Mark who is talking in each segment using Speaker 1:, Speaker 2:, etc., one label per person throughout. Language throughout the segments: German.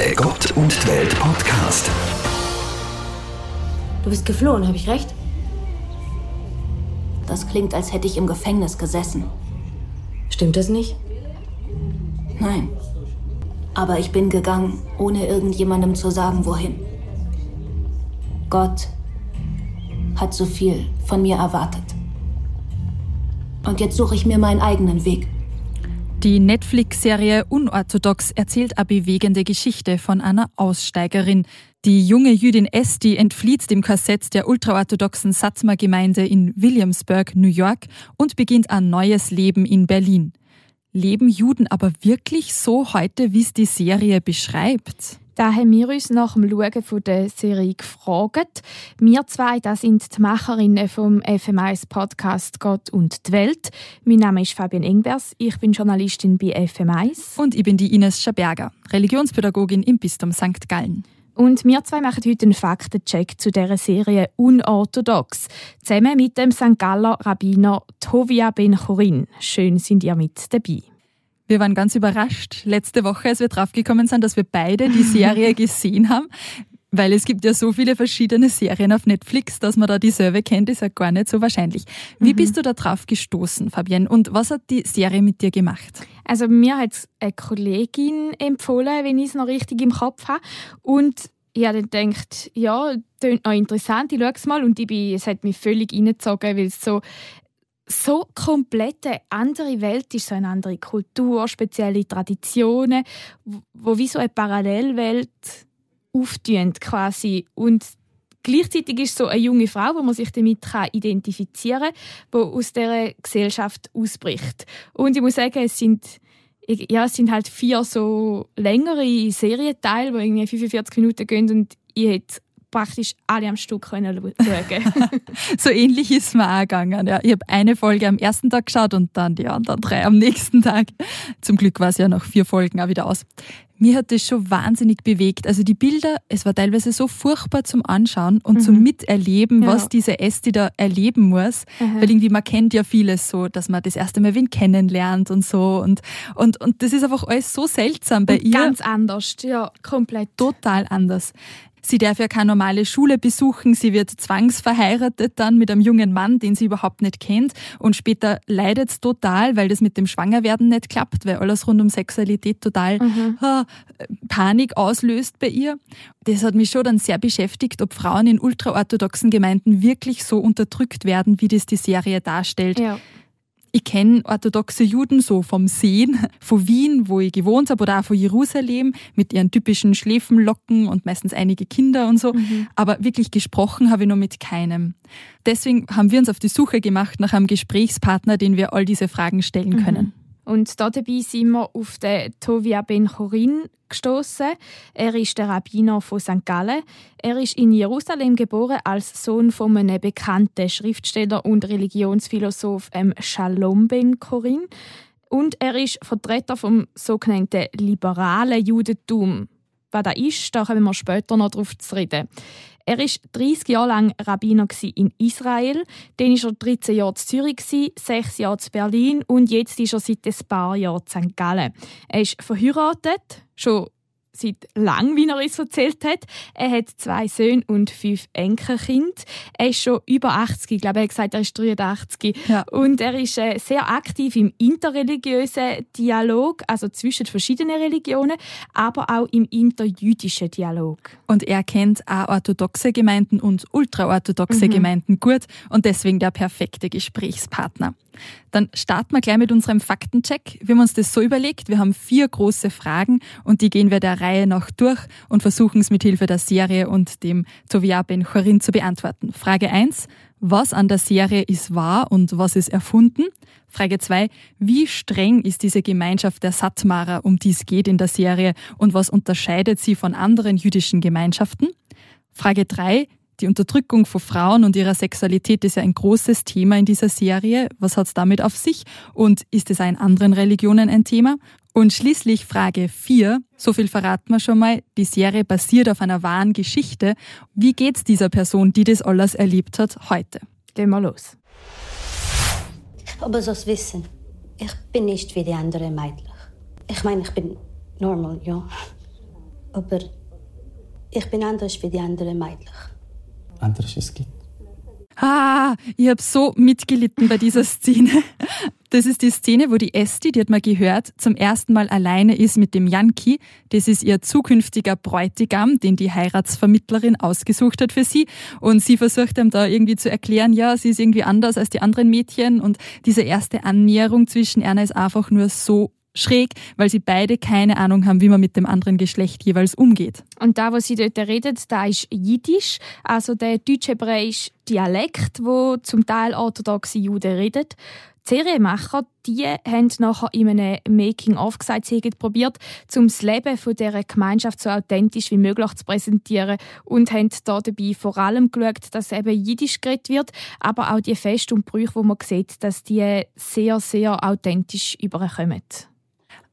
Speaker 1: Der Gott und die Welt Podcast.
Speaker 2: Du bist geflohen, habe ich recht? Das klingt, als hätte ich im Gefängnis gesessen.
Speaker 3: Stimmt das nicht?
Speaker 2: Nein. Aber ich bin gegangen, ohne irgendjemandem zu sagen, wohin. Gott hat so viel von mir erwartet. Und jetzt suche ich mir meinen eigenen Weg.
Speaker 4: Die Netflix-Serie Unorthodox erzählt eine bewegende Geschichte von einer Aussteigerin. Die junge Jüdin Esti entflieht dem Korsett der ultraorthodoxen Satzma-Gemeinde in Williamsburg, New York und beginnt ein neues Leben in Berlin. Leben Juden aber wirklich so heute, wie es die Serie beschreibt?
Speaker 5: Da haben wir uns nach dem Schauen von der Serie gefragt. Wir zwei, das sind die Macherinnen vom FM1 Podcast Gott und die Welt. Mein Name ist Fabian Engbers, ich bin Journalistin bei FM1.
Speaker 4: Und ich bin die Ines Schaberger, Religionspädagogin im Bistum St. Gallen.
Speaker 5: Und wir zwei machen heute einen Faktencheck zu dieser Serie Unorthodox. Zusammen mit dem St. Galler Rabbiner Tovia Ben Chorin. Schön sind ihr mit dabei.
Speaker 4: Wir waren ganz überrascht letzte Woche, als wir draufgekommen sind, dass wir beide die Serie gesehen haben. Weil es gibt ja so viele verschiedene Serien auf Netflix, dass man da dieselbe kennt, ist ja gar nicht so wahrscheinlich. Wie mhm. bist du da drauf gestoßen, Fabienne? Und was hat die Serie mit dir gemacht?
Speaker 5: Also mir hat eine Kollegin empfohlen, wenn ich es noch richtig im Kopf habe. Und ich habe dann gedacht, ja, klingt noch interessant, ich schaue es mal. Und ich bin, es hat mich völlig reingezogen, weil es so so komplett eine andere Welt ist, so eine andere Kultur, spezielle Traditionen, wo wie so eine Parallelwelt auftun quasi und gleichzeitig ist so eine junge Frau, wo man sich damit identifizieren kann, die aus dieser Gesellschaft ausbricht. Und ich muss sagen, es sind ja, es sind halt vier so längere Serienteile, die irgendwie 45 Minuten gehen und ich hätte praktisch alle am Stück können schauen.
Speaker 4: so ähnlich ist es mir auch gegangen. Ja. Ich habe eine Folge am ersten Tag geschaut und dann die anderen drei am nächsten Tag. Zum Glück war es ja noch vier Folgen auch wieder aus. Mir hat das schon wahnsinnig bewegt. Also die Bilder, es war teilweise so furchtbar zum Anschauen und mhm. zum Miterleben, ja. was diese Esti da erleben muss. Mhm. Weil irgendwie man kennt ja vieles so, dass man das erste Mal wen kennenlernt und so. Und, und, und das ist einfach alles so seltsam bei
Speaker 5: und
Speaker 4: ihr.
Speaker 5: Ganz anders, ja, komplett.
Speaker 4: Total anders. Sie darf ja keine normale Schule besuchen, sie wird zwangsverheiratet dann mit einem jungen Mann, den sie überhaupt nicht kennt und später leidet es total, weil das mit dem Schwangerwerden nicht klappt, weil alles rund um Sexualität total mhm. ha, Panik auslöst bei ihr. Das hat mich schon dann sehr beschäftigt, ob Frauen in ultraorthodoxen Gemeinden wirklich so unterdrückt werden, wie das die Serie darstellt. Ja. Ich kenne orthodoxe Juden so vom Sehen, von Wien, wo ich gewohnt habe, oder auch von Jerusalem mit ihren typischen Schläfenlocken und meistens einige Kinder und so. Mhm. Aber wirklich gesprochen habe ich noch mit keinem. Deswegen haben wir uns auf die Suche gemacht nach einem Gesprächspartner, den wir all diese Fragen stellen mhm.
Speaker 5: Und dabei sind wir auf den Tovia Ben Chorin gestoßen. Er ist der Rabbiner von St. Gallen. Er ist in Jerusalem geboren als Sohn von einem bekannten Schriftsteller und Religionsphilosoph ähm, Shalom Ben Chorin. Und er ist Vertreter vom sogenannten liberalen Judentum. Was das ist, da kommen wir später noch darauf zu reden. Er war 30 Jahre lang Rabbiner in Israel, dann war er 13 Jahre in Zürich, 6 Jahre in Berlin und jetzt ist er seit ein paar Jahren in St. Gallen. Er ist verheiratet, schon seit lang, wie er uns erzählt hat. Er hat zwei Söhne und fünf Enkelkinder. Er ist schon über 80, ich glaube, er hat gesagt, er ist 83. Ja. Und er ist äh, sehr aktiv im interreligiösen Dialog, also zwischen verschiedenen Religionen, aber auch im interjüdischen Dialog.
Speaker 4: Und er kennt auch orthodoxe Gemeinden und ultraorthodoxe mhm. Gemeinden gut und deswegen der perfekte Gesprächspartner. Dann starten wir gleich mit unserem Faktencheck. Wir haben uns das so überlegt, wir haben vier große Fragen und die gehen wir der Reihe nach durch und versuchen es mit Hilfe der Serie und dem Tovia Ben Chorin zu beantworten. Frage 1. Was an der Serie ist wahr und was ist erfunden? Frage 2. Wie streng ist diese Gemeinschaft der Satmarer, um die es geht in der Serie und was unterscheidet sie von anderen jüdischen Gemeinschaften? Frage 3. Die Unterdrückung von Frauen und ihrer Sexualität ist ja ein großes Thema in dieser Serie. Was hat es damit auf sich? Und ist es auch in anderen Religionen ein Thema? Und schließlich Frage 4, so viel verraten wir schon mal, die Serie basiert auf einer wahren Geschichte. Wie geht's dieser Person, die das alles erlebt hat, heute?
Speaker 5: Gehen wir los.
Speaker 6: Aber so wissen, ich bin nicht wie die anderen Mädchen. Ich meine, ich bin normal, ja. Aber ich bin anders wie die anderen Mädchen.
Speaker 7: Anders es gibt.
Speaker 4: Ah, ich habe so mitgelitten bei dieser Szene. Das ist die Szene, wo die Esti, die hat man gehört, zum ersten Mal alleine ist mit dem Yankee. Das ist ihr zukünftiger Bräutigam, den die Heiratsvermittlerin ausgesucht hat für sie. Und sie versucht ihm da irgendwie zu erklären, ja, sie ist irgendwie anders als die anderen Mädchen. Und diese erste Annäherung zwischen Erna ist einfach nur so schräg, weil sie beide keine Ahnung haben, wie man mit dem anderen Geschlecht jeweils umgeht.
Speaker 5: Und da, was sie dort redet, da ist Jiddisch, also der deutsch-hebräische Dialekt, wo zum Teil orthodoxe Juden reden. Die Serienmacher die haben nachher in einem Making-of gesagt, sie haben probiert, um das Leben dieser Gemeinschaft so authentisch wie möglich zu präsentieren und haben da dabei vor allem geschaut, dass eben Jiddisch geredet wird, aber auch die Feste und Brüche, wo man sieht, dass die sehr, sehr authentisch überkommen.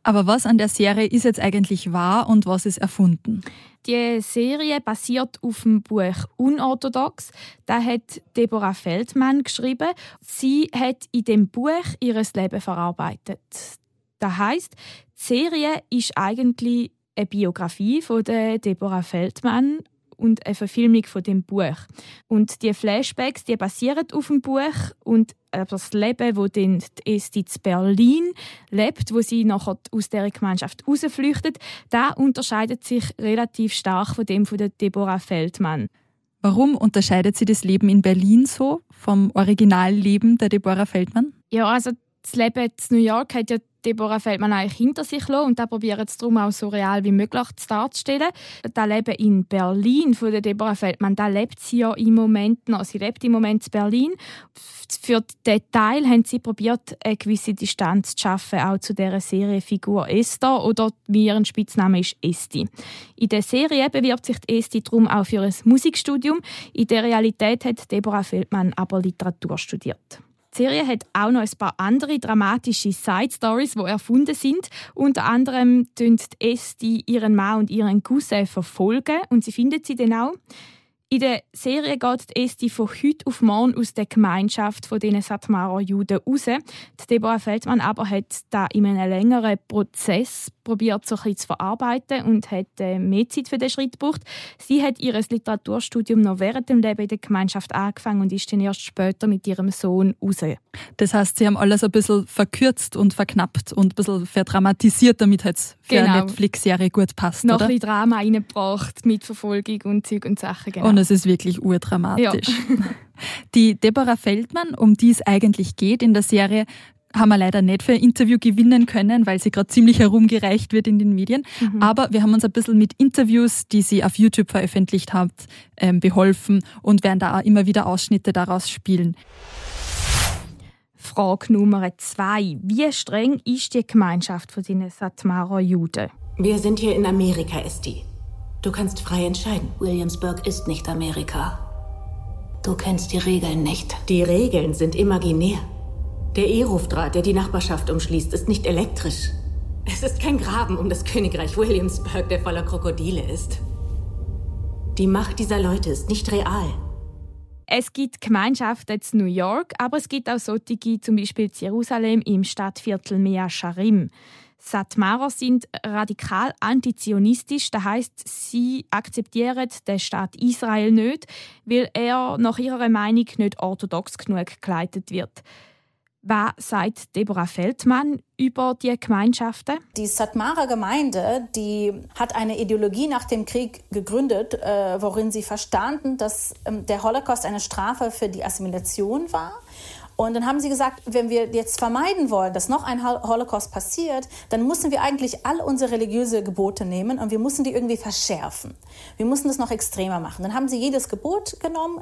Speaker 4: Aber was an der Serie ist jetzt eigentlich wahr und was ist erfunden?
Speaker 5: Die Serie basiert auf dem Buch Unorthodox. Da hat Deborah Feldmann geschrieben. Sie hat in dem Buch ihres Leben verarbeitet. Das heißt, die Serie ist eigentlich eine Biografie von der Deborah Feldmann und eine Verfilmung von dem Buch. Und die Flashbacks, die basieren auf dem Buch und das Leben, wo dann die Esti in Berlin lebt, wo sie nachher aus der Gemeinschaft rausflüchtet, da unterscheidet sich relativ stark von dem von der Deborah Feldmann.
Speaker 4: Warum unterscheidet sie das Leben in Berlin so vom Originalleben der Deborah Feldmann?
Speaker 5: Ja, also das Leben in New York hat ja Deborah Feldmann eigentlich hinter sich lassen und da probiert es darum auch so real wie möglich darzustellen. Das Leben in Berlin von Deborah Feldmann, da lebt sie ja im Moment noch. Sie lebt im Moment in Berlin. Für den Teil haben sie probiert, eine gewisse Distanz zu schaffen, auch zu der Serienfigur Esther oder wie ihren Spitzname ist Esti. In der Serie bewirbt sich Esti darum auch für ein Musikstudium. In der Realität hat Deborah Feldmann aber Literatur studiert. Die Serie hat auch noch ein paar andere dramatische Side-Stories, die erfunden sind. Unter anderem tun Esti ihren Mann und ihren Cousin verfolgen und sie findet sie dann auch. In der Serie geht Esti von heute auf morgen aus der Gemeinschaft von diesen Satmarer Juden raus. Die Deborah Feldmann aber hat da in einem längeren Prozess probiert, so ein zu verarbeiten und hat äh, mehr Zeit für den Schritt gebraucht. Sie hat ihr Literaturstudium noch während dem Leben in der Gemeinschaft angefangen und ist dann erst später mit ihrem Sohn raus.
Speaker 4: Das heißt, sie haben alles ein bisschen verkürzt und verknappt und ein bisschen verdramatisiert, damit es für genau. eine Netflix-Serie gut passt,
Speaker 5: Noch
Speaker 4: oder?
Speaker 5: ein bisschen Drama reingebracht mit Verfolgung und Zeug und Sachen, genau.
Speaker 4: Und es ist wirklich urdramatisch. Ja. Die Deborah Feldmann, um die es eigentlich geht in der Serie, haben wir leider nicht für ein Interview gewinnen können, weil sie gerade ziemlich herumgereicht wird in den Medien. Mhm. Aber wir haben uns ein bisschen mit Interviews, die sie auf YouTube veröffentlicht hat, ähm, beholfen und werden da auch immer wieder Ausschnitte daraus spielen.
Speaker 5: Frage Nummer zwei. Wie streng ist die Gemeinschaft von den Satmarer Juden?
Speaker 3: Wir sind hier in Amerika, Esti. Du kannst frei entscheiden.
Speaker 2: Williamsburg ist nicht Amerika. Du kennst die Regeln nicht.
Speaker 3: Die Regeln sind imaginär. Der E-Rufdraht, der die Nachbarschaft umschließt, ist nicht elektrisch. Es ist kein Graben um das Königreich Williamsburg, der voller Krokodile ist. Die Macht dieser Leute ist nicht real.
Speaker 5: Es gibt Gemeinschaften in New York, aber es gibt auch solche, zum Beispiel in Jerusalem im Stadtviertel Mea Sharim. Satmarer sind radikal antizionistisch, das heißt, sie akzeptieren den Staat Israel nicht, weil er nach ihrer Meinung nicht orthodox genug geleitet wird. Was sagt Deborah Feldmann über die Gemeinschaften?
Speaker 8: Die Satmarer Gemeinde, die hat eine Ideologie nach dem Krieg gegründet, äh, worin sie verstanden, dass ähm, der Holocaust eine Strafe für die Assimilation war. Und dann haben sie gesagt, wenn wir jetzt vermeiden wollen, dass noch ein Holocaust passiert, dann müssen wir eigentlich all unsere religiöse Gebote nehmen und wir müssen die irgendwie verschärfen. Wir müssen das noch extremer machen. Dann haben sie jedes Gebot genommen.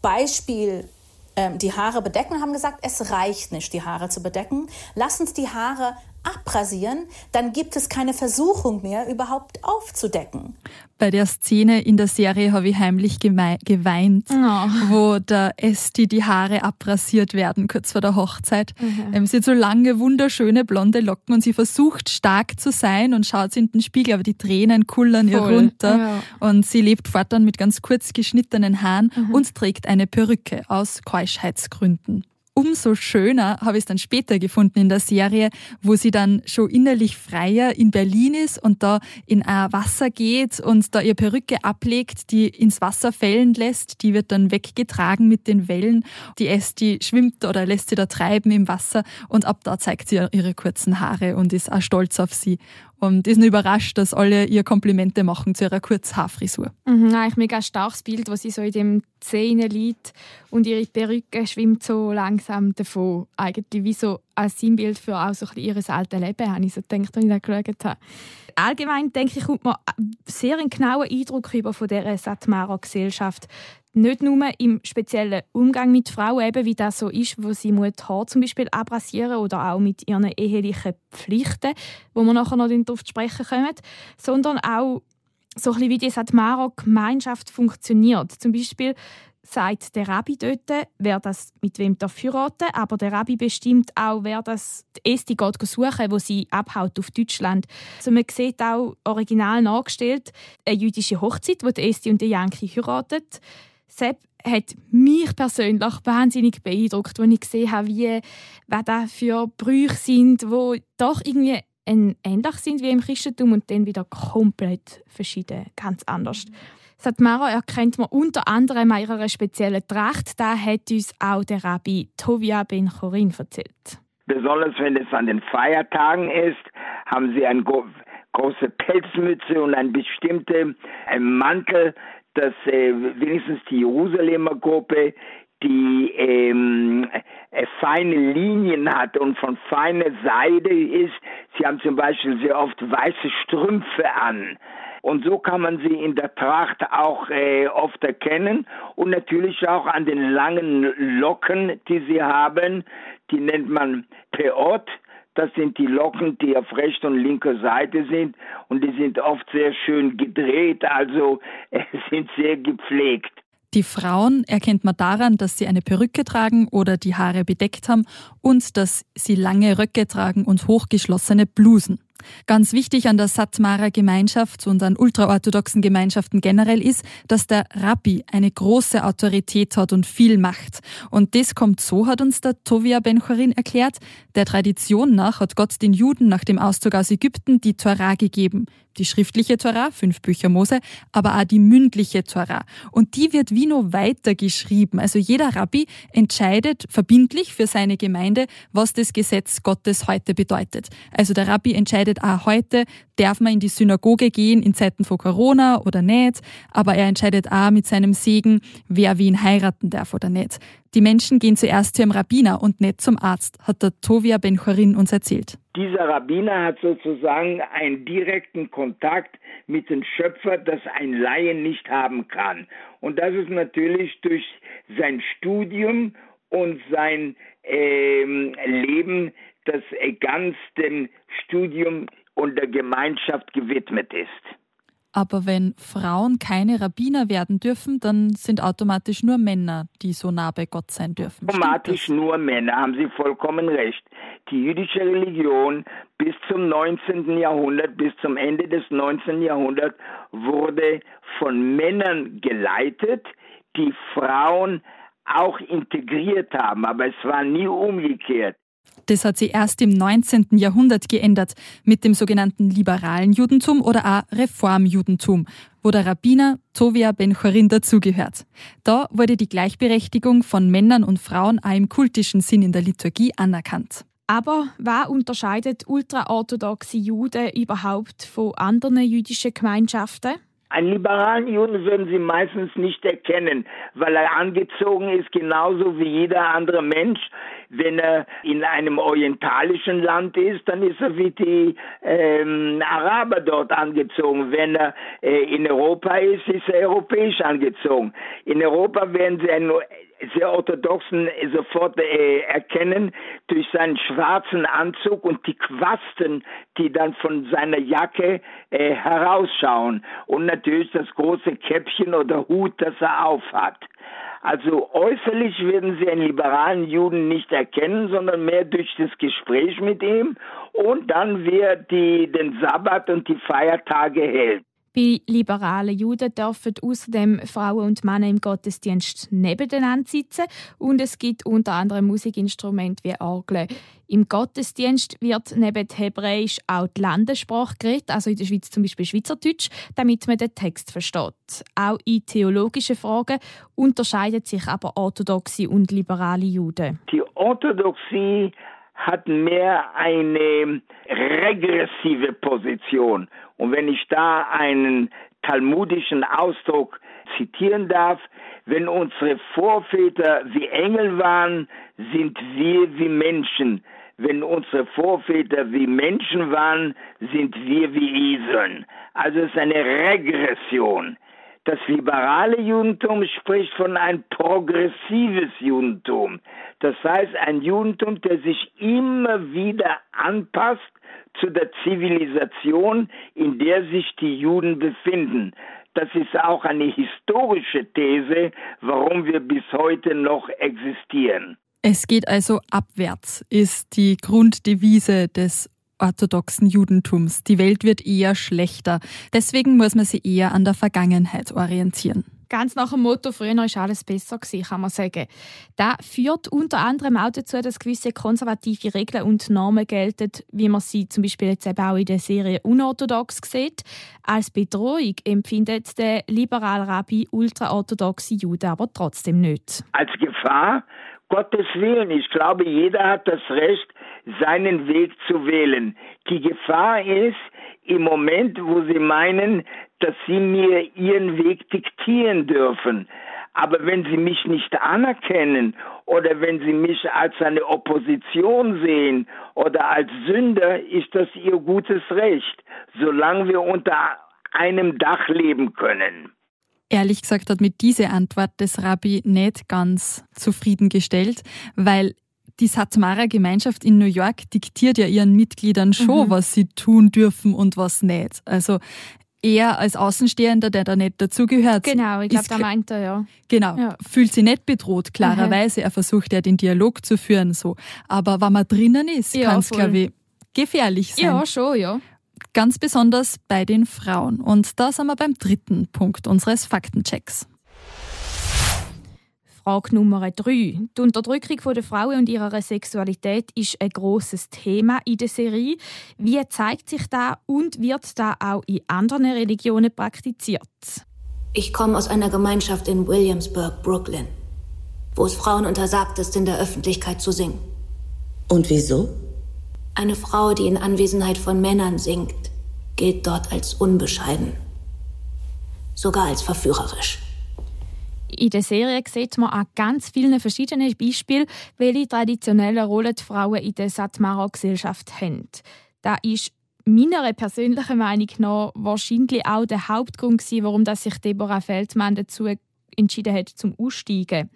Speaker 8: Beispiel ähm, die Haare bedecken, haben gesagt, es reicht nicht, die Haare zu bedecken. Lass uns die Haare abrasieren, dann gibt es keine Versuchung mehr, überhaupt aufzudecken.
Speaker 4: Bei der Szene in der Serie habe ich heimlich geweint, oh. wo der Esti die Haare abrasiert werden, kurz vor der Hochzeit. Mhm. Ähm, sie hat so lange, wunderschöne blonde Locken und sie versucht stark zu sein und schaut in den Spiegel, aber die Tränen kullern Voll. ihr runter. Ja. Und sie lebt fortan mit ganz kurz geschnittenen Haaren mhm. und trägt eine Perücke aus Keuschheitsgründen. Umso schöner habe ich es dann später gefunden in der Serie, wo sie dann schon innerlich freier in Berlin ist und da in ein Wasser geht und da ihr Perücke ablegt, die ins Wasser fällen lässt. Die wird dann weggetragen mit den Wellen. Die Esti schwimmt oder lässt sie da treiben im Wasser und ab da zeigt sie ihre kurzen Haare und ist auch stolz auf sie und ist überrascht, dass alle ihr Komplimente machen zu ihrer Kurzhaarfrisur.
Speaker 5: Mhm, eigentlich mega starkes Bild, wo sie so in dem Zähne liegt und ihre Perücke schwimmt so langsam davon. Eigentlich wie so als Sinnbild für auch so ihr altes Leben, habe ich so gedacht, als ich das geschaut habe. Allgemein denke ich, kommt man sehr einen genauen Eindruck über von dieser Satmara-Gesellschaft nicht nur im speziellen Umgang mit Frauen, eben wie das so ist, wo sie Haar zum Beispiel abrasieren oder auch mit ihren ehelichen Pflichten, wo wir nachher noch darauf zu sprechen kommen, sondern auch so ein bisschen wie die Satmara-Gemeinschaft funktioniert. Zum Beispiel sagt der Rabbi dort, wer das mit wem darf heiraten aber der Rabbi bestimmt auch, wer das die Esti geht suchen, wo sie abhaut auf Deutschland. Also man sieht auch original nachgestellt eine jüdische Hochzeit, wo die Esti und der Yankee heiraten. Sepp hat mich persönlich wahnsinnig beeindruckt, als ich gesehen habe, wie, was da für Brüche sind, die doch irgendwie ähnlich sind wie im Christentum und dann wieder komplett verschieden, ganz anders. Satmara erkennt man unter anderem an ihrer speziellen Tracht. Da hat uns auch der Rabbi Tovia Ben Chorin erzählt.
Speaker 9: Besonders wenn es an den Feiertagen ist, haben sie eine große Pelzmütze und einen bestimmten Mantel, dass äh, wenigstens die Jerusalemer Gruppe die ähm, äh, feine Linien hat und von feiner Seide ist. Sie haben zum Beispiel sehr oft weiße Strümpfe an. Und so kann man sie in der Tracht auch äh, oft erkennen und natürlich auch an den langen Locken, die sie haben. Die nennt man Peot. Das sind die Locken, die auf rechter und linker Seite sind und die sind oft sehr schön gedreht, also äh, sind sehr gepflegt.
Speaker 4: Die Frauen erkennt man daran, dass sie eine Perücke tragen oder die Haare bedeckt haben und dass sie lange Röcke tragen und hochgeschlossene Blusen. Ganz wichtig an der Satmarer Gemeinschaft und an ultraorthodoxen Gemeinschaften generell ist, dass der Rabbi eine große Autorität hat und viel Macht. Und das kommt so, hat uns der Tovia Ben-Chorin erklärt. Der Tradition nach hat Gott den Juden nach dem Auszug aus Ägypten die Torah gegeben die schriftliche Tora, fünf Bücher Mose, aber auch die mündliche Tora. Und die wird wie nur weiter geschrieben. Also jeder Rabbi entscheidet verbindlich für seine Gemeinde, was das Gesetz Gottes heute bedeutet. Also der Rabbi entscheidet auch heute, darf man in die Synagoge gehen in Zeiten von Corona oder nicht, aber er entscheidet auch mit seinem Segen, wer wen heiraten darf oder nicht. Die Menschen gehen zuerst zu ihrem Rabbiner und nicht zum Arzt, hat der Tovia Ben-Chorin uns erzählt.
Speaker 9: Dieser Rabbiner hat sozusagen einen direkten Kontakt mit dem Schöpfer, das ein Laie nicht haben kann. Und das ist natürlich durch sein Studium und sein ähm, Leben, das ganz dem Studium und der Gemeinschaft gewidmet ist.
Speaker 4: Aber wenn Frauen keine Rabbiner werden dürfen, dann sind automatisch nur Männer, die so nah bei Gott sein dürfen.
Speaker 9: Automatisch nur Männer, haben Sie vollkommen recht. Die jüdische Religion bis zum 19. Jahrhundert, bis zum Ende des 19. Jahrhunderts wurde von Männern geleitet, die Frauen auch integriert haben, aber es war nie umgekehrt.
Speaker 4: Das hat sich erst im 19. Jahrhundert geändert mit dem sogenannten liberalen Judentum oder auch Reformjudentum, wo der Rabbiner Tovia Ben Chorin dazugehört. Da wurde die Gleichberechtigung von Männern und Frauen auch im kultischen Sinn in der Liturgie anerkannt.
Speaker 5: Aber was unterscheidet ultraorthodoxe Juden überhaupt von anderen jüdischen Gemeinschaften?
Speaker 9: Einen liberalen Juden würden Sie meistens nicht erkennen, weil er angezogen ist genauso wie jeder andere Mensch. Wenn er in einem orientalischen Land ist, dann ist er wie die ähm, Araber dort angezogen. Wenn er äh, in Europa ist, ist er europäisch angezogen. In Europa werden Sie einen sehr orthodoxen sofort äh, erkennen durch seinen schwarzen Anzug und die Quasten, die dann von seiner Jacke äh, herausschauen und natürlich das große Käppchen oder Hut, das er aufhat. Also äußerlich werden Sie einen liberalen Juden nicht erkennen, sondern mehr durch das Gespräch mit ihm und dann, er die, den Sabbat und die Feiertage hält.
Speaker 5: Bei liberalen Juden dürfen außerdem Frauen und Männer im Gottesdienst nebeneinander sitzen und es gibt unter anderem Musikinstrumente wie Orgeln. Im Gottesdienst wird neben Hebräisch auch die Landessprache geredet, also in der Schweiz zum Beispiel Schweizerdeutsch, damit man den Text versteht. Auch in theologischen Fragen unterscheiden sich aber orthodoxe und liberale Juden.
Speaker 9: Die Orthodoxie hat mehr eine regressive Position. Und wenn ich da einen talmudischen Ausdruck zitieren darf, wenn unsere Vorväter wie Engel waren, sind wir wie Menschen. Wenn unsere Vorväter wie Menschen waren, sind wir wie Eseln. Also es ist eine Regression. Das liberale Judentum spricht von ein progressives Judentum. Das heißt, ein Judentum, der sich immer wieder anpasst zu der Zivilisation, in der sich die Juden befinden. Das ist auch eine historische These, warum wir bis heute noch existieren.
Speaker 4: Es geht also abwärts, ist die Grunddevise des orthodoxen Judentums. Die Welt wird eher schlechter. Deswegen muss man sich eher an der Vergangenheit orientieren.
Speaker 5: Ganz nach dem Motto, früher war alles besser, gewesen, kann man sagen. Das führt unter anderem auch dazu, dass gewisse konservative Regeln und Normen gelten, wie man sie zum Beispiel jetzt eben auch in der Serie unorthodox sieht. Als Bedrohung empfindet der liberale Rabbi ultraorthodoxe Juden aber trotzdem nicht.
Speaker 9: Als Gefahr? Gottes Willen. Ich glaube, jeder hat das Recht, seinen Weg zu wählen. Die Gefahr ist im Moment, wo sie meinen, dass sie mir ihren Weg diktieren dürfen. Aber wenn sie mich nicht anerkennen oder wenn sie mich als eine Opposition sehen oder als Sünder, ist das ihr gutes Recht, solange wir unter einem Dach leben können.
Speaker 4: Ehrlich gesagt hat mit dieser Antwort des Rabbi nicht ganz zufriedengestellt, weil die Satmara-Gemeinschaft in New York diktiert ja ihren Mitgliedern schon, mhm. was sie tun dürfen und was nicht. Also er als Außenstehender, der da nicht dazugehört.
Speaker 5: Genau, ich glaube, da meint er, ja.
Speaker 4: Genau, ja. fühlt sich nicht bedroht, klarerweise. Mhm. Er versucht ja den Dialog zu führen, so. Aber wenn man drinnen ist, ja, kann es, glaube ich, gefährlich sein.
Speaker 5: Ja, schon, ja.
Speaker 4: Ganz besonders bei den Frauen. Und da sind wir beim dritten Punkt unseres Faktenchecks.
Speaker 5: Frage Nummer drei. Die Unterdrückung der Frauen und ihrer Sexualität ist ein großes Thema in der Serie. Wie zeigt sich da und wird da auch in anderen Religionen praktiziert?
Speaker 2: Ich komme aus einer Gemeinschaft in Williamsburg, Brooklyn, wo es Frauen untersagt ist, in der Öffentlichkeit zu singen.
Speaker 10: Und wieso?
Speaker 2: Eine Frau, die in Anwesenheit von Männern singt, gilt dort als unbescheiden, sogar als verführerisch.
Speaker 5: In der Serie sieht man an ganz vielen verschiedenen Beispielen, welche traditionelle Rolle die Frauen in der Satmara-Gesellschaft haben. Da ist meiner persönlichen Meinung nach wahrscheinlich auch der Hauptgrund warum sich Deborah Feldmann dazu entschieden hat, zum Aussteigen.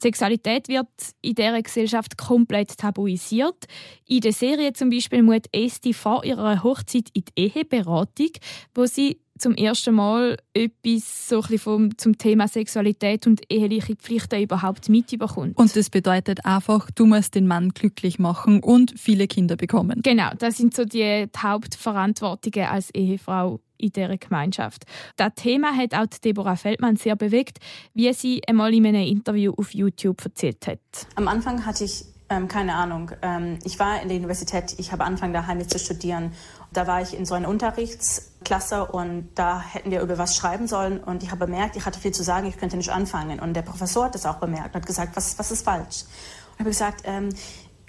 Speaker 5: Sexualität wird in dieser Gesellschaft komplett tabuisiert. In der Serie zum Beispiel muss Esti vor ihrer Hochzeit in die Eheberatung, wo sie zum ersten Mal etwas so ein vom, zum Thema Sexualität und eheliche Pflichten überhaupt mitbekommt.
Speaker 4: Und das bedeutet einfach, du musst den Mann glücklich machen und viele Kinder bekommen.
Speaker 5: Genau, das sind so die, die Hauptverantwortungen als Ehefrau in dieser Gemeinschaft. Das Thema hat auch Deborah Feldmann sehr bewegt, wie sie einmal in einem Interview auf YouTube erzählt hat.
Speaker 11: Am Anfang hatte ich ähm, keine Ahnung. Ähm, ich war in der Universität, ich habe angefangen daheim zu studieren. Da war ich in so einer Unterrichtsklasse und da hätten wir über was schreiben sollen und ich habe bemerkt, ich hatte viel zu sagen, ich könnte nicht anfangen. Und der Professor hat das auch bemerkt und hat gesagt, was, was ist falsch? Und ich habe gesagt, ähm,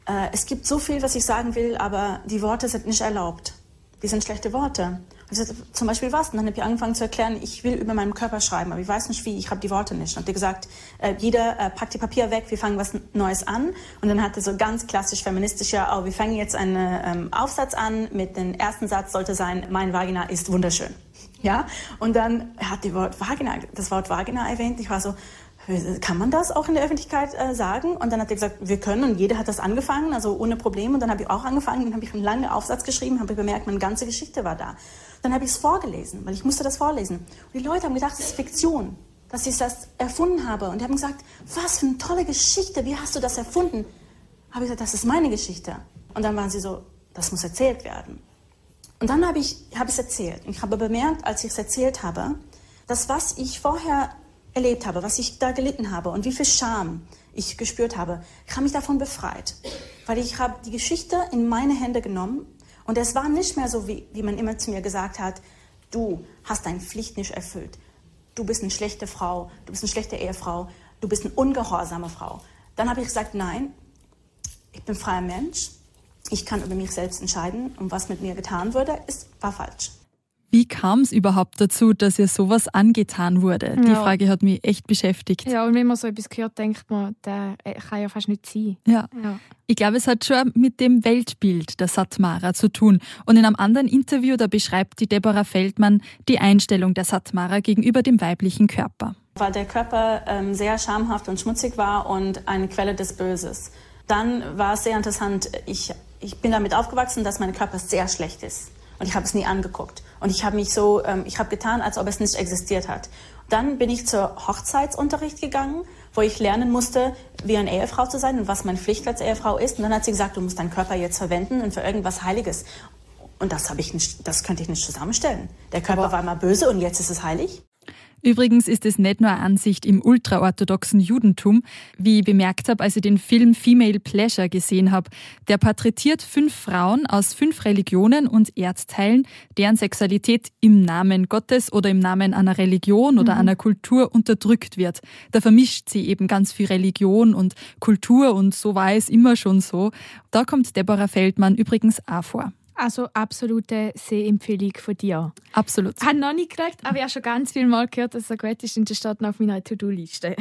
Speaker 11: äh, es gibt so viel, was ich sagen will, aber die Worte sind nicht erlaubt. Die sind schlechte Worte. Sagte, zum Beispiel was? Und dann habe ich angefangen zu erklären, ich will über meinen Körper schreiben, aber ich weiß nicht wie, ich habe die Worte nicht. Und er gesagt, äh, jeder äh, packt die Papier weg, wir fangen was Neues an. Und dann hat er so ganz klassisch feministisch, ja, oh, wir fangen jetzt einen ähm, Aufsatz an mit dem ersten Satz sollte sein, mein Vagina ist wunderschön. Ja? Und dann hat die Wort Vagina, das Wort Vagina erwähnt. Ich war so, kann man das auch in der Öffentlichkeit äh, sagen? Und dann hat er gesagt, wir können und jeder hat das angefangen, also ohne Probleme. Und dann habe ich auch angefangen, dann habe ich einen langen Aufsatz geschrieben, habe bemerkt, meine ganze Geschichte war da. Dann habe ich es vorgelesen, weil ich musste das vorlesen. Und die Leute haben gedacht, das ist Fiktion, dass ich das erfunden habe. Und die haben gesagt, was für eine tolle Geschichte, wie hast du das erfunden? Habe ich gesagt, das ist meine Geschichte. Und dann waren sie so, das muss erzählt werden. Und dann habe ich es hab erzählt. Ich habe bemerkt, als ich es erzählt habe, dass was ich vorher erlebt habe, was ich da gelitten habe und wie viel Scham ich gespürt habe, ich habe mich davon befreit. Weil ich habe die Geschichte in meine Hände genommen und es war nicht mehr so, wie, wie man immer zu mir gesagt hat, du hast deine Pflicht nicht erfüllt. Du bist eine schlechte Frau, du bist eine schlechte Ehefrau, du bist eine ungehorsame Frau. Dann habe ich gesagt, nein, ich bin freier Mensch, ich kann über mich selbst entscheiden und was mit mir getan wurde, ist, war falsch.
Speaker 4: Wie kam es überhaupt dazu, dass ihr sowas angetan wurde? Die ja. Frage hat mich echt beschäftigt.
Speaker 5: Ja, und wenn man so etwas hört, denkt man, der äh, kann ja fast nicht sein.
Speaker 4: Ja. ja. Ich glaube, es hat schon mit dem Weltbild der Satmara zu tun. Und in einem anderen Interview, da beschreibt die Deborah Feldmann die Einstellung der Satmara gegenüber dem weiblichen Körper.
Speaker 11: Weil der Körper ähm, sehr schamhaft und schmutzig war und eine Quelle des Böses. Dann war es sehr interessant, ich, ich bin damit aufgewachsen, dass mein Körper sehr schlecht ist. Und ich habe es nie angeguckt. Und ich habe mich so, ähm, ich habe getan, als ob es nicht existiert hat. Dann bin ich zur Hochzeitsunterricht gegangen, wo ich lernen musste, wie eine Ehefrau zu sein und was meine Pflicht als Ehefrau ist. Und dann hat sie gesagt, du musst deinen Körper jetzt verwenden und für irgendwas Heiliges. Und das habe ich nicht, das könnte ich nicht zusammenstellen. Der Körper Aber war mal böse und jetzt ist es heilig.
Speaker 4: Übrigens ist es nicht nur eine Ansicht im ultraorthodoxen Judentum. Wie ich bemerkt habe, als ich den Film Female Pleasure gesehen habe. Der porträtiert fünf Frauen aus fünf Religionen und Erdteilen, deren Sexualität im Namen Gottes oder im Namen einer Religion oder mhm. einer Kultur unterdrückt wird. Da vermischt sie eben ganz viel Religion und Kultur und so war es immer schon so. Da kommt Deborah Feldmann übrigens auch vor.
Speaker 5: Also absolute Sehempfehlung von dir.
Speaker 4: Absolut.
Speaker 5: Ich habe noch nicht geschaut, aber ich habe schon ganz viel Mal gehört, dass es so gut ist und das steht noch auf meiner To-Do-Liste.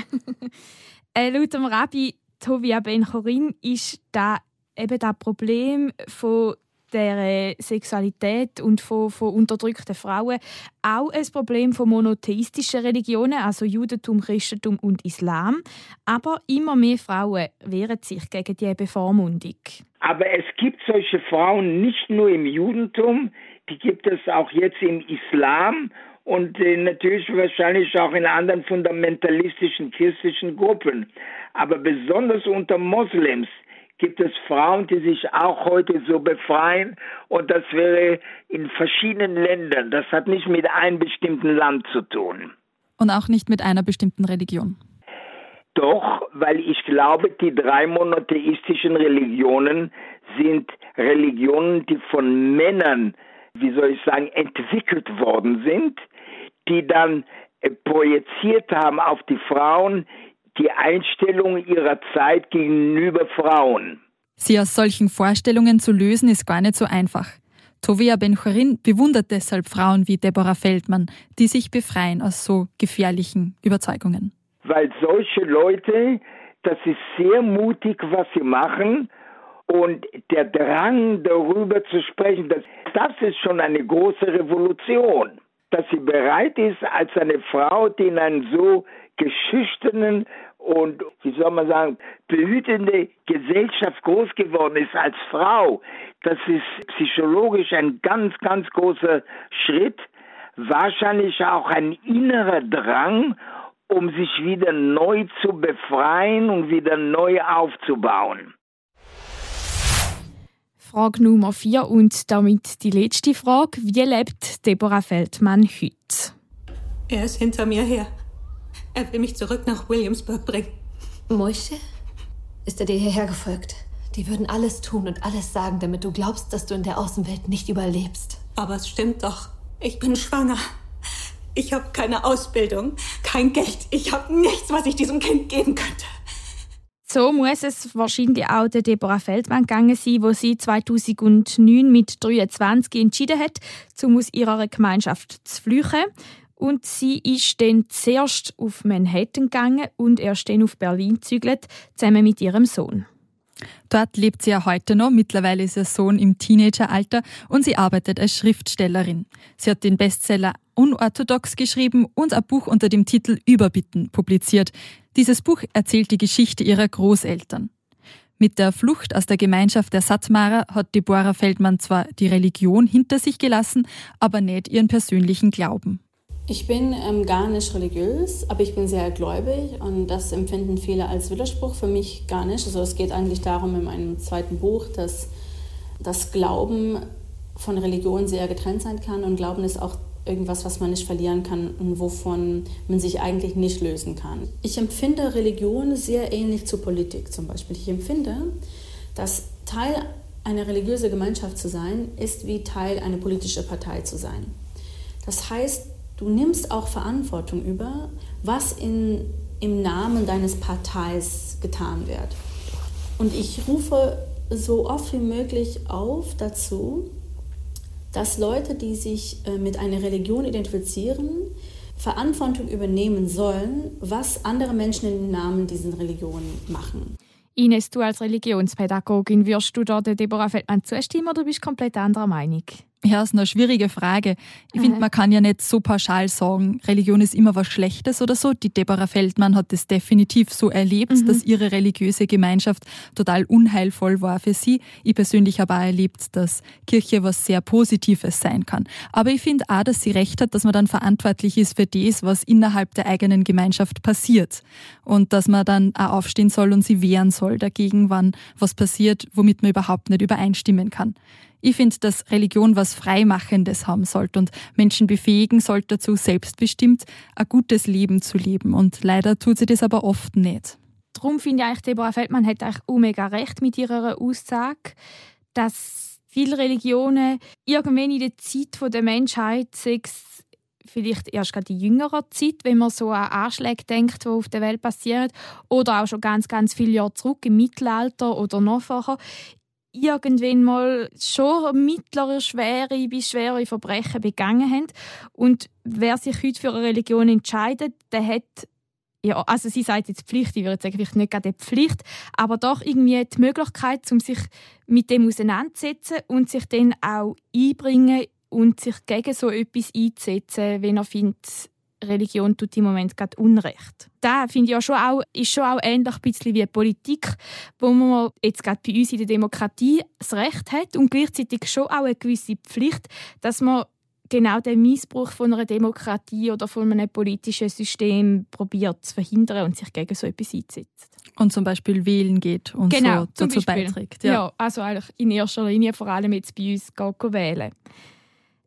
Speaker 5: äh, laut dem Rabbi Tovia Ben Chorin ist da eben das Problem von der Sexualität und von, von unterdrückten Frauen auch ein Problem von monotheistischen Religionen, also Judentum, Christentum und Islam. Aber immer mehr Frauen wehren sich gegen diese Bevormundung.
Speaker 9: Aber es gibt solche Frauen nicht nur im Judentum, die gibt es auch jetzt im Islam und äh, natürlich wahrscheinlich auch in anderen fundamentalistischen christlichen Gruppen. Aber besonders unter Moslems gibt es Frauen, die sich auch heute so befreien und das wäre in verschiedenen Ländern. Das hat nicht mit einem bestimmten Land zu tun.
Speaker 4: Und auch nicht mit einer bestimmten Religion.
Speaker 9: Doch, weil ich glaube, die drei monotheistischen Religionen sind Religionen, die von Männern, wie soll ich sagen, entwickelt worden sind, die dann äh, projiziert haben auf die Frauen die Einstellung ihrer Zeit gegenüber Frauen.
Speaker 4: Sie aus solchen Vorstellungen zu lösen, ist gar nicht so einfach. Tovia Ben-Chorin bewundert deshalb Frauen wie Deborah Feldmann, die sich befreien aus so gefährlichen Überzeugungen.
Speaker 9: Weil solche Leute, das ist sehr mutig, was sie machen. Und der Drang, darüber zu sprechen, das, das ist schon eine große Revolution. Dass sie bereit ist, als eine Frau, die in einem so geschüchternen und, wie soll man sagen, behütende Gesellschaft groß geworden ist als Frau, das ist psychologisch ein ganz, ganz großer Schritt. Wahrscheinlich auch ein innerer Drang, um sich wieder neu zu befreien und wieder neu aufzubauen.
Speaker 5: Frage Nummer vier und damit die letzte Frage. Wie lebt Deborah Feldmann heute?
Speaker 3: Er ist hinter mir her. Er will mich zurück nach Williamsburg bringen.
Speaker 2: Moische? Ist er dir hierher gefolgt? Die würden alles tun und alles sagen, damit du glaubst, dass du in der Außenwelt nicht überlebst.
Speaker 3: Aber es stimmt doch. Ich bin schwanger. Ich habe keine Ausbildung, kein Geld. Ich habe nichts, was ich diesem Kind geben könnte.
Speaker 5: So muss es wahrscheinlich auch der Deborah Feldmann gegangen sein, wo sie 2009 mit 23 entschieden hat, um aus ihrer Gemeinschaft zu flüchten. Und sie ist dann zuerst auf Manhattan gegangen und erst dann auf Berlin gezügelt, zusammen mit ihrem Sohn.
Speaker 4: Dort lebt sie ja heute noch. Mittlerweile ist ihr Sohn im Teenageralter und sie arbeitet als Schriftstellerin. Sie hat den Bestseller Unorthodox geschrieben und ein Buch unter dem Titel Überbitten publiziert. Dieses Buch erzählt die Geschichte ihrer Großeltern. Mit der Flucht aus der Gemeinschaft der Satmarer hat Deborah Feldmann zwar die Religion hinter sich gelassen, aber nicht ihren persönlichen Glauben.
Speaker 6: Ich bin ähm, gar nicht religiös, aber ich bin sehr gläubig und das empfinden viele als Widerspruch, für mich gar nicht. Also es geht eigentlich darum in meinem zweiten Buch, dass das Glauben von Religion sehr getrennt sein kann und Glauben ist auch irgendwas, was man nicht verlieren kann und wovon man sich eigentlich nicht lösen kann. Ich empfinde Religion sehr ähnlich zu Politik zum Beispiel. Ich empfinde, dass Teil einer religiösen Gemeinschaft zu sein, ist wie Teil einer politischen Partei zu sein. Das heißt, du nimmst auch Verantwortung über, was in, im Namen deines Parteis getan wird. Und ich rufe so oft wie möglich auf dazu, dass Leute, die sich äh, mit einer Religion identifizieren, Verantwortung übernehmen sollen, was andere Menschen im Namen dieser Religion machen.
Speaker 5: Ines, du als Religionspädagogin, wirst du der Deborah Feldmann zustimmen oder bist du komplett anderer Meinung?
Speaker 4: Ja, ist eine schwierige Frage. Ich finde, man kann ja nicht so pauschal sagen, Religion ist immer was Schlechtes oder so. Die Deborah Feldmann hat das definitiv so erlebt, mhm. dass ihre religiöse Gemeinschaft total unheilvoll war für sie. Ich persönlich habe auch erlebt, dass Kirche was sehr Positives sein kann. Aber ich finde auch, dass sie recht hat, dass man dann verantwortlich ist für das, was innerhalb der eigenen Gemeinschaft passiert. Und dass man dann auch aufstehen soll und sie wehren soll dagegen, wann was passiert, womit man überhaupt nicht übereinstimmen kann. Ich finde, dass Religion was Freimachendes haben sollte und Menschen befähigen sollte dazu, selbstbestimmt ein gutes Leben zu leben. Und leider tut sie das aber oft nicht.
Speaker 5: Darum finde ich eigentlich, Deborah Feldmann hat eigentlich mega recht mit ihrer Aussage, dass viele Religionen irgendwann in der Zeit der Menschheit, vielleicht erst gerade in jüngerer Zeit, wenn man so an Anschläge denkt, die auf der Welt passieren, oder auch schon ganz, ganz viele Jahre zurück im Mittelalter oder noch vorher, irgendwann mal schon mittlere, schwere bis schwere Verbrechen begangen haben. Und wer sich heute für eine Religion entscheidet, der hat ja, also sie sagt jetzt Pflicht, ich würde sagen, vielleicht nicht gerade Pflicht, aber doch irgendwie die Möglichkeit, um sich mit dem auseinanderzusetzen und sich dann auch einbringen und sich gegen so etwas einzusetzen, wenn er findet, Religion tut im Moment gerade Unrecht. Da finde ich ja schon auch, ist schon auch ähnlich ein bisschen wie Politik, wo man jetzt gerade bei uns in der Demokratie das Recht hat und gleichzeitig schon auch eine gewisse Pflicht, dass man genau den Missbrauch von einer Demokratie oder von einem politischen System probiert zu verhindern und sich gegen so etwas einsetzt.
Speaker 4: Und zum Beispiel wählen geht und
Speaker 5: genau,
Speaker 4: so dazu beiträgt.
Speaker 5: Ja. ja, also eigentlich in erster Linie vor allem jetzt bei uns geht wählen.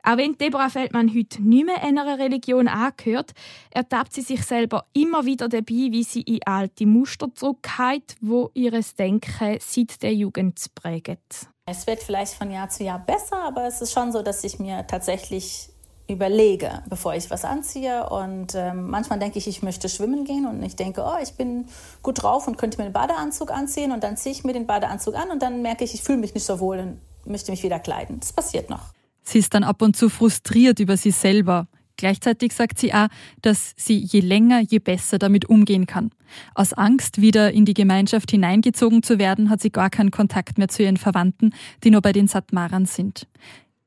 Speaker 5: Auch wenn Deborah Feldmann heute nicht mehr einer Religion angehört, ertappt sie sich selber immer wieder dabei, wie sie in alte Muster zurückgeht, wo ihres Denken seit der Jugend prägen.
Speaker 8: Es wird vielleicht von Jahr zu Jahr besser, aber es ist schon so, dass ich mir tatsächlich überlege, bevor ich was anziehe. Und ähm, manchmal denke ich, ich möchte schwimmen gehen und ich denke, oh, ich bin gut drauf und könnte mir den Badeanzug anziehen. Und dann ziehe ich mir den Badeanzug an und dann merke ich, ich fühle mich nicht so wohl und möchte mich wieder kleiden. Das passiert noch.
Speaker 4: Sie ist dann ab und zu frustriert über sie selber. Gleichzeitig sagt sie auch, dass sie je länger, je besser damit umgehen kann. Aus Angst, wieder in die Gemeinschaft hineingezogen zu werden, hat sie gar keinen Kontakt mehr zu ihren Verwandten, die nur bei den Satmarern sind.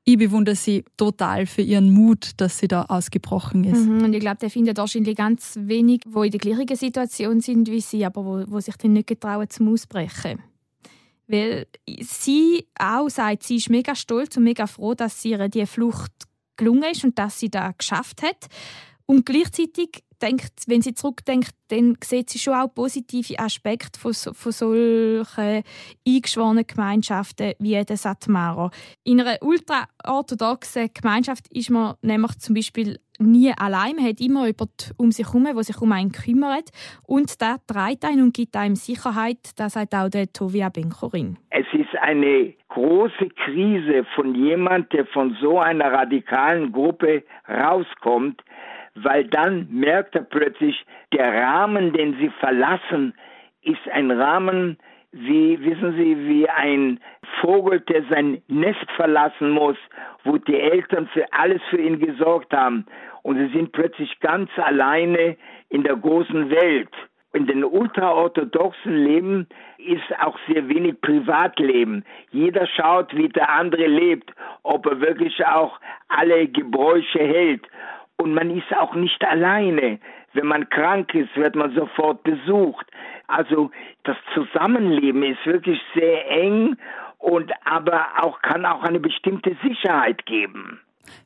Speaker 4: Ich bewundere sie total für ihren Mut, dass sie da ausgebrochen ist.
Speaker 5: Mhm, und ich glaube, der findet wahrscheinlich ganz wenig, wo in der gleichen Situation sind wie sie, aber wo, wo sich dann nicht getrauen zum Ausbrechen. Weil sie auch sagt, sie ist mega stolz und mega froh, dass ihr die Flucht gelungen ist und dass sie das geschafft hat. Und gleichzeitig denkt, wenn sie zurückdenkt, dann sieht sie schon auch positive Aspekte von, von solchen eingeschworenen Gemeinschaften wie der Satmara. In einer ultraorthodoxen Gemeinschaft ist man nämlich zum Beispiel nie allein. Man hat immer jemanden um sich herum, der sich um einen kümmert. Und der trägt einen und gibt einem Sicherheit. Das sagt auch der Tovia Benchorin.
Speaker 9: Es ist eine große Krise von jemand, der von so einer radikalen Gruppe rauskommt, weil dann merkt er plötzlich, der Rahmen, den sie verlassen, ist ein Rahmen, wie, wissen Sie, wie ein Vogel, der sein Nest verlassen muss, wo die Eltern für alles für ihn gesorgt haben. Und sie sind plötzlich ganz alleine in der großen Welt. In den ultraorthodoxen Leben ist auch sehr wenig Privatleben. Jeder schaut, wie der andere lebt, ob er wirklich auch alle Gebräuche hält. Und man ist auch nicht alleine. Wenn man krank ist, wird man sofort besucht. Also das Zusammenleben ist wirklich sehr eng und aber auch kann auch eine bestimmte Sicherheit geben.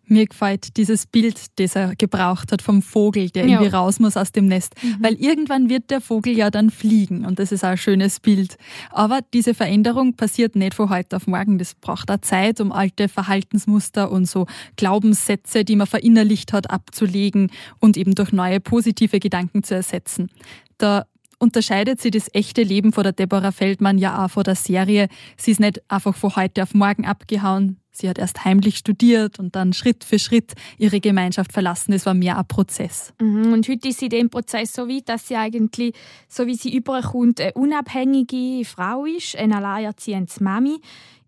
Speaker 4: Mir gefällt dieses Bild, das er gebraucht hat vom Vogel, der irgendwie raus muss aus dem Nest. Mhm. Weil irgendwann wird der Vogel ja dann fliegen und das ist auch ein schönes Bild. Aber diese Veränderung passiert nicht von heute auf morgen. Das braucht auch Zeit, um alte Verhaltensmuster und so Glaubenssätze, die man verinnerlicht hat, abzulegen und eben durch neue positive Gedanken zu ersetzen. Da unterscheidet sie das echte Leben von der Deborah Feldmann ja auch von der Serie. Sie ist nicht einfach von heute auf morgen abgehauen. Sie hat erst heimlich studiert und dann Schritt für Schritt ihre Gemeinschaft verlassen. Es war mehr ein Prozess.
Speaker 5: Mhm. Und heute ist sie dem Prozess so weit, dass sie eigentlich, so wie sie überkommt, eine unabhängige Frau ist, eine alleinerziehende Mami.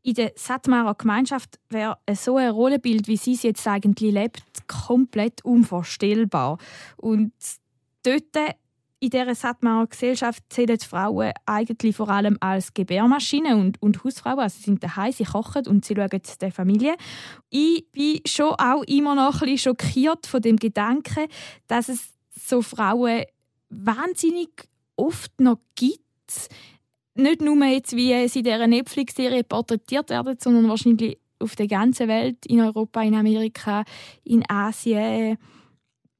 Speaker 5: In der Satmarer Gemeinschaft wäre so ein Rollenbild, wie sie es jetzt eigentlich lebt, komplett unvorstellbar. Und dort in dieser Satmarer Gesellschaft zählen Frauen eigentlich vor allem als Gebärmaschine und, und Hausfrauen. Also sie sind daheim, sie kochen und sie schauen der Familie. Ich bin schon auch immer noch ein bisschen schockiert von dem Gedanken, dass es so Frauen wahnsinnig oft noch gibt. Nicht nur jetzt, wie sie in dieser Netflix-Serie porträtiert werden, sondern wahrscheinlich auf der ganzen Welt, in Europa, in Amerika, in Asien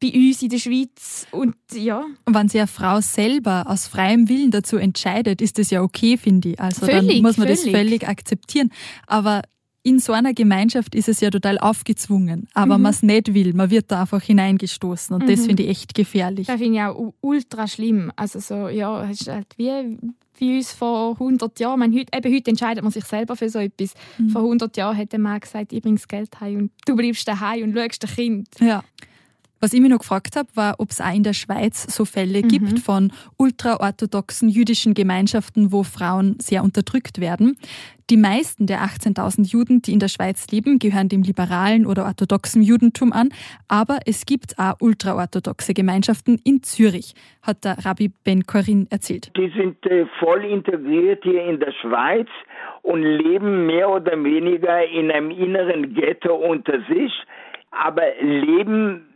Speaker 5: bei uns in der Schweiz und ja.
Speaker 4: Und wenn sich eine Frau selber aus freiem Willen dazu entscheidet, ist das ja okay, finde ich. Also
Speaker 5: völlig,
Speaker 4: dann muss man
Speaker 5: völlig.
Speaker 4: das völlig akzeptieren. Aber in so einer Gemeinschaft ist es ja total aufgezwungen. Aber mhm. man es nicht will, man wird da einfach hineingestoßen und mhm. das finde ich echt gefährlich.
Speaker 5: Das finde ich auch ultra schlimm. Also so, ja, es ist halt wie wie uns vor 100 Jahren. Meine, heute, eben heute entscheidet man sich selber für so etwas. Mhm. Vor 100 Jahren hätte man gesagt, ich bringe das Geld heim und du bleibst daheim und schaust das Kind.
Speaker 4: Ja. Was ich mich noch gefragt habe, war, ob es auch in der Schweiz so Fälle mhm. gibt von ultraorthodoxen jüdischen Gemeinschaften, wo Frauen sehr unterdrückt werden. Die meisten der 18.000 Juden, die in der Schweiz leben, gehören dem liberalen oder orthodoxen Judentum an. Aber es gibt auch ultraorthodoxe Gemeinschaften in Zürich, hat der Rabbi Ben Corin erzählt.
Speaker 9: Die sind äh, voll integriert hier in der Schweiz und leben mehr oder weniger in einem inneren Ghetto unter sich, aber leben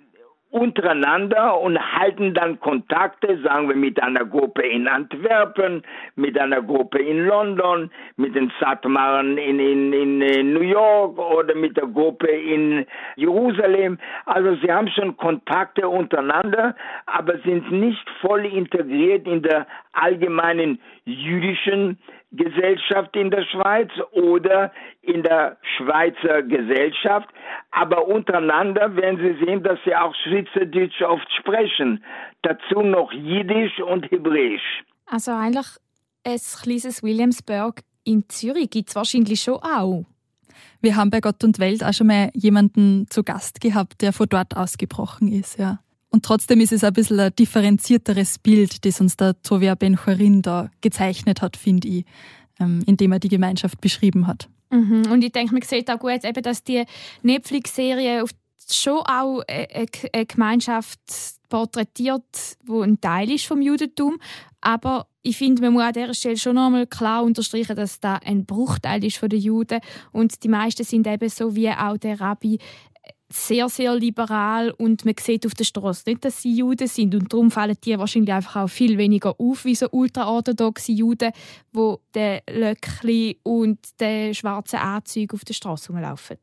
Speaker 9: untereinander und halten dann Kontakte, sagen wir mit einer Gruppe in Antwerpen, mit einer Gruppe in London, mit den Satmaren in, in, in New York oder mit der Gruppe in Jerusalem. Also sie haben schon Kontakte untereinander, aber sind nicht voll integriert in der allgemeinen jüdischen Gesellschaft in der Schweiz oder in der Schweizer Gesellschaft, aber untereinander werden Sie sehen, dass sie auch Schweizerdeutsch oft sprechen. Dazu noch Jiddisch und Hebräisch.
Speaker 5: Also eigentlich ein kleines Williamsburg in Zürich gibt es wahrscheinlich schon auch.
Speaker 4: Wir haben bei Gott und Welt auch schon mal jemanden zu Gast gehabt, der von dort ausgebrochen ist, ja. Und trotzdem ist es ein bisschen ein differenzierteres Bild, das uns der Tovia Ben-Chorin da gezeichnet hat, finde ich, ähm, indem er die Gemeinschaft beschrieben hat.
Speaker 5: Mhm. Und ich denke, man sieht auch gut, dass die Netflix-Serie schon auch eine Gemeinschaft porträtiert, wo ein Teil ist vom Judentum. Aber ich finde, man muss an dieser Stelle schon einmal klar unterstreichen, dass da ein Bruchteil ist von den Juden und die meisten sind eben so wie auch der Rabbi sehr, sehr liberal und man sieht auf der Straße nicht, dass sie Juden sind und darum fallen die wahrscheinlich einfach auch viel weniger auf wie so ultraorthodoxe Juden, wo der Löckli und der schwarze Anzug auf der Straße rumlaufen.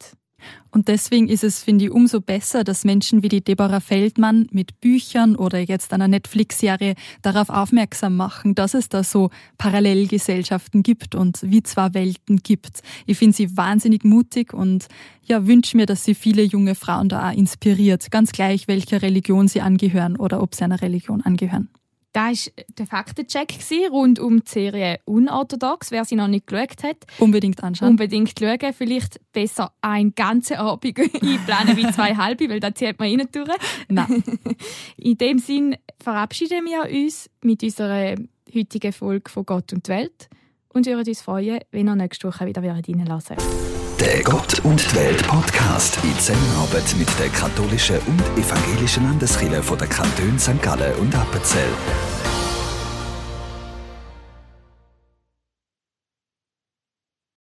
Speaker 4: Und deswegen ist es, finde ich, umso besser, dass Menschen wie die Deborah Feldmann mit Büchern oder jetzt einer Netflix-Serie darauf aufmerksam machen, dass es da so Parallelgesellschaften gibt und wie zwei Welten gibt. Ich finde sie wahnsinnig mutig und ja, wünsche mir, dass sie viele junge Frauen da auch inspiriert, ganz gleich, welcher Religion sie angehören oder ob sie einer Religion angehören.
Speaker 5: Da war der Faktencheck rund um die Serie Unorthodox. Wer sie noch nicht geschaut hat,
Speaker 4: unbedingt anschauen.
Speaker 5: Unbedingt schauen. Vielleicht besser einen ganzen Abend einplanen wie zwei halbe, weil da zieht man rein durch.
Speaker 4: Nein.
Speaker 5: In dem Sinn verabschieden wir uns mit unserer heutigen Folge von Gott und die Welt und würden uns freuen, wenn ihr nächste Woche wieder reinlassen
Speaker 1: Der Gott und die Welt Podcast in Zusammenarbeit mit der katholischen und evangelischen Landeskirche von der Kanton St. Gallen und Appenzell.